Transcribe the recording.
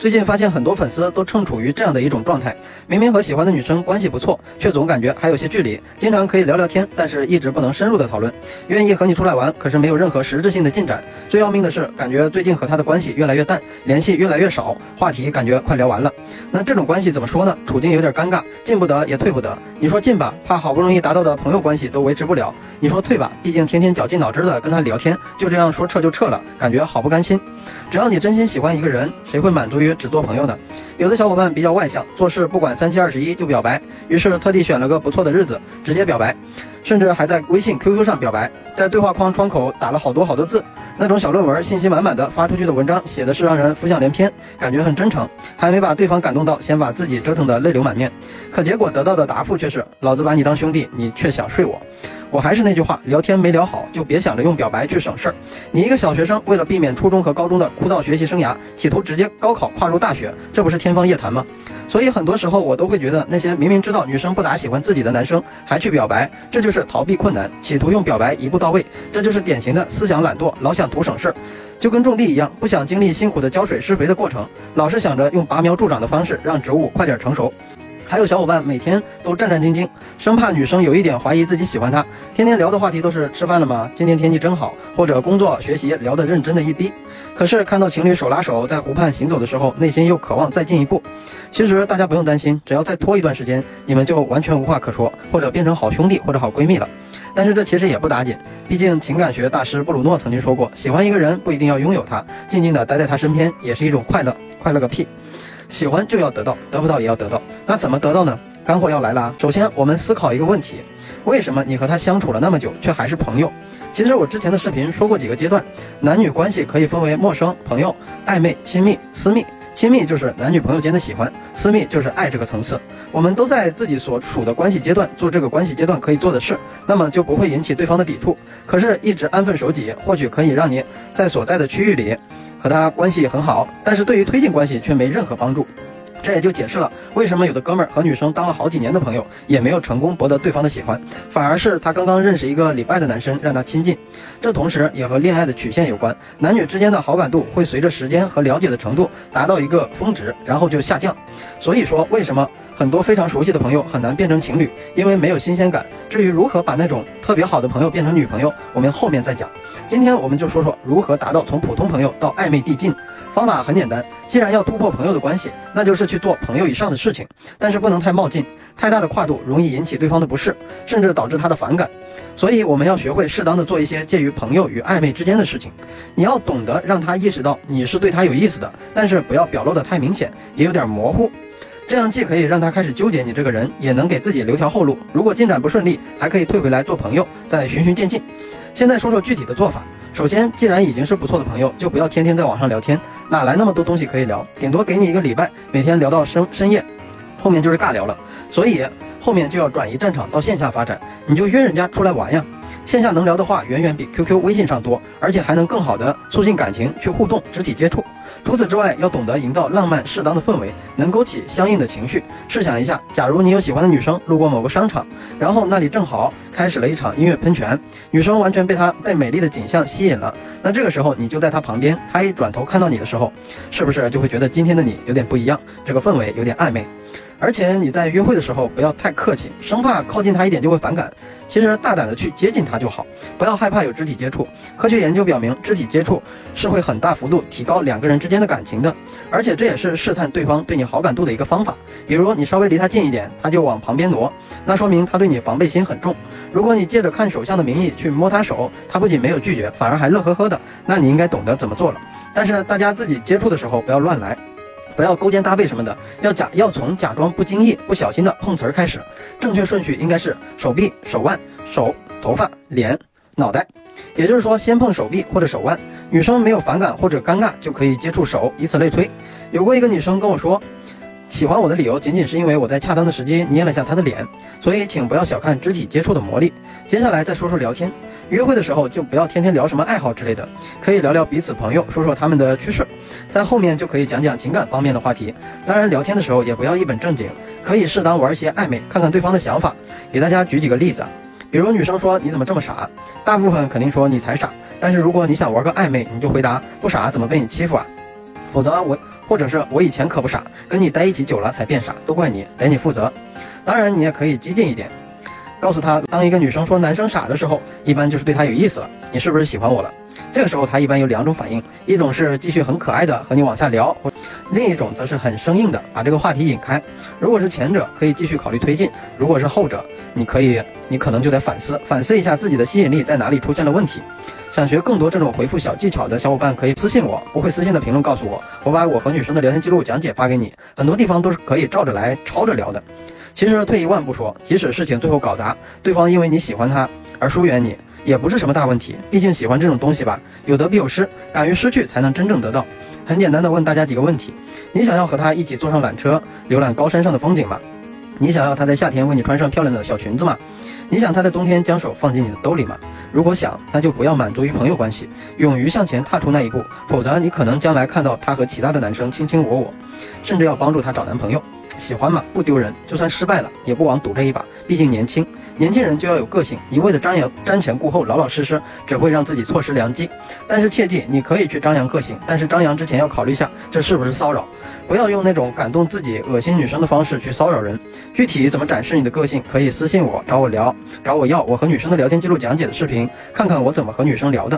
最近发现很多粉丝都正处于这样的一种状态，明明和喜欢的女生关系不错，却总感觉还有些距离。经常可以聊聊天，但是一直不能深入的讨论。愿意和你出来玩，可是没有任何实质性的进展。最要命的是，感觉最近和他的关系越来越淡，联系越来越少，话题感觉快聊完了。那这种关系怎么说呢？处境有点尴尬，进不得也退不得。你说进吧，怕好不容易达到的朋友关系都维持不了；你说退吧，毕竟天天绞尽脑汁的跟他聊天，就这样说撤就撤了，感觉好不甘心。只要你真心喜欢一个人，谁会满足于只做朋友的？有的小伙伴比较外向，做事不管三七二十一就表白，于是特地选了个不错的日子直接表白，甚至还在微信、QQ 上表白，在对话框窗口打了好多好多字，那种小论文信息满满的发出去的文章，写的是让人浮想联翩，感觉很真诚，还没把对方感动到，先把自己折腾得泪流满面，可结果得到的答复却是：老子把你当兄弟，你却想睡我。我还是那句话，聊天没聊好，就别想着用表白去省事儿。你一个小学生，为了避免初中和高中的枯燥学习生涯，企图直接高考跨入大学，这不是天方夜谭吗？所以很多时候我都会觉得，那些明明知道女生不咋喜欢自己的男生还去表白，这就是逃避困难，企图用表白一步到位，这就是典型的思想懒惰，老想图省事儿，就跟种地一样，不想经历辛苦的浇水施肥的过程，老是想着用拔苗助长的方式让植物快点成熟。还有小伙伴每天都战战兢兢，生怕女生有一点怀疑自己喜欢他，天天聊的话题都是吃饭了吗？今天天气真好，或者工作学习聊得认真的一逼。可是看到情侣手拉手在湖畔行走的时候，内心又渴望再进一步。其实大家不用担心，只要再拖一段时间，你们就完全无话可说，或者变成好兄弟或者好闺蜜了。但是这其实也不打紧，毕竟情感学大师布鲁诺曾经说过，喜欢一个人不一定要拥有他，静静的待在他身边也是一种快乐。快乐个屁！喜欢就要得到，得不到也要得到。那怎么得到呢？干货要来了。首先，我们思考一个问题：为什么你和他相处了那么久，却还是朋友？其实我之前的视频说过几个阶段，男女关系可以分为陌生、朋友、暧昧、亲密、私密。亲密就是男女朋友间的喜欢，私密就是爱这个层次。我们都在自己所处的关系阶段做这个关系阶段可以做的事，那么就不会引起对方的抵触。可是，一直安分守己，或许可以让你在所在的区域里。和他关系很好，但是对于推进关系却没任何帮助，这也就解释了为什么有的哥们儿和女生当了好几年的朋友，也没有成功博得对方的喜欢，反而是他刚刚认识一个礼拜的男生让他亲近。这同时也和恋爱的曲线有关，男女之间的好感度会随着时间和了解的程度达到一个峰值，然后就下降。所以说，为什么很多非常熟悉的朋友很难变成情侣？因为没有新鲜感。至于如何把那种特别好的朋友变成女朋友，我们后面再讲。今天我们就说说如何达到从普通朋友到暧昧递进。方法很简单，既然要突破朋友的关系，那就是去做朋友以上的事情，但是不能太冒进，太大的跨度容易引起对方的不适，甚至导致他的反感。所以我们要学会适当的做一些介于朋友与暧昧之间的事情。你要懂得让他意识到你是对他有意思的，但是不要表露的太明显，也有点模糊。这样既可以让他开始纠结你这个人，也能给自己留条后路。如果进展不顺利，还可以退回来做朋友，再循序渐进。现在说说具体的做法。首先，既然已经是不错的朋友，就不要天天在网上聊天，哪来那么多东西可以聊？顶多给你一个礼拜，每天聊到深深夜，后面就是尬聊了。所以后面就要转移战场到线下发展，你就约人家出来玩呀。线下能聊的话远远比 QQ、微信上多，而且还能更好的促进感情，去互动、肢体接触。除此之外，要懂得营造浪漫适当的氛围，能勾起相应的情绪。试想一下，假如你有喜欢的女生路过某个商场，然后那里正好开始了一场音乐喷泉，女生完全被她被美丽的景象吸引了。那这个时候你就在她旁边，她一转头看到你的时候，是不是就会觉得今天的你有点不一样？这个氛围有点暧昧。而且你在约会的时候不要太客气，生怕靠近他一点就会反感。其实大胆的去接近他就好，不要害怕有肢体接触。科学研究表明，肢体接触是会很大幅度提高两个人之间的感情的，而且这也是试探对方对你好感度的一个方法。比如你稍微离他近一点，他就往旁边挪，那说明他对你防备心很重。如果你借着看手相的名义去摸他手，他不仅没有拒绝，反而还乐呵呵的，那你应该懂得怎么做了。但是大家自己接触的时候不要乱来。不要勾肩搭背什么的，要假要从假装不经意、不小心的碰瓷儿开始。正确顺序应该是手臂、手腕、手、头发、脸、脑袋。也就是说，先碰手臂或者手腕，女生没有反感或者尴尬，就可以接触手，以此类推。有过一个女生跟我说，喜欢我的理由仅仅是因为我在恰当的时机捏了下他的脸。所以，请不要小看肢体接触的魔力。接下来再说说聊天。约会的时候就不要天天聊什么爱好之类的，可以聊聊彼此朋友，说说他们的趣事，在后面就可以讲讲情感方面的话题。当然，聊天的时候也不要一本正经，可以适当玩些暧昧，看看对方的想法。给大家举几个例子，比如女生说你怎么这么傻，大部分肯定说你才傻。但是如果你想玩个暧昧，你就回答不傻怎么被你欺负啊？否则我或者是我以前可不傻，跟你待一起久了才变傻，都怪你，得你负责。当然，你也可以激进一点，告诉他，当一个女生说男生傻的时候，一般就是对他有意思了，你是不是喜欢我了？这个时候他一般有两种反应，一种是继续很可爱的和你往下聊，另一种则是很生硬的把这个话题引开。如果是前者，可以继续考虑推进；如果是后者，你可以，你可能就得反思，反思一下自己的吸引力在哪里出现了问题。想学更多这种回复小技巧的小伙伴，可以私信我，不会私信的评论告诉我，我把我和女生的聊天记录讲解发给你。很多地方都是可以照着来抄着聊的。其实退一万步说，即使事情最后搞砸，对方因为你喜欢他而疏远你，也不是什么大问题。毕竟喜欢这种东西吧，有得必有失，敢于失去才能真正得到。很简单的问大家几个问题：你想要和他一起坐上缆车，浏览高山上的风景吗？你想要他在夏天为你穿上漂亮的小裙子吗？你想他在冬天将手放进你的兜里吗？如果想，那就不要满足于朋友关系，勇于向前踏出那一步，否则你可能将来看到他和其他的男生卿卿我我，甚至要帮助他找男朋友。喜欢嘛，不丢人，就算失败了，也不枉赌这一把。毕竟年轻，年轻人就要有个性，一味的张扬、瞻前顾后、老老实实，只会让自己错失良机。但是切记，你可以去张扬个性，但是张扬之前要考虑下，这是不是骚扰？不要用那种感动自己、恶心女生的方式去骚扰人。具体怎么展示你的个性，可以私信我，找我聊，找我要我和女生的聊天记录讲解的视频，看看我怎么和女生聊的。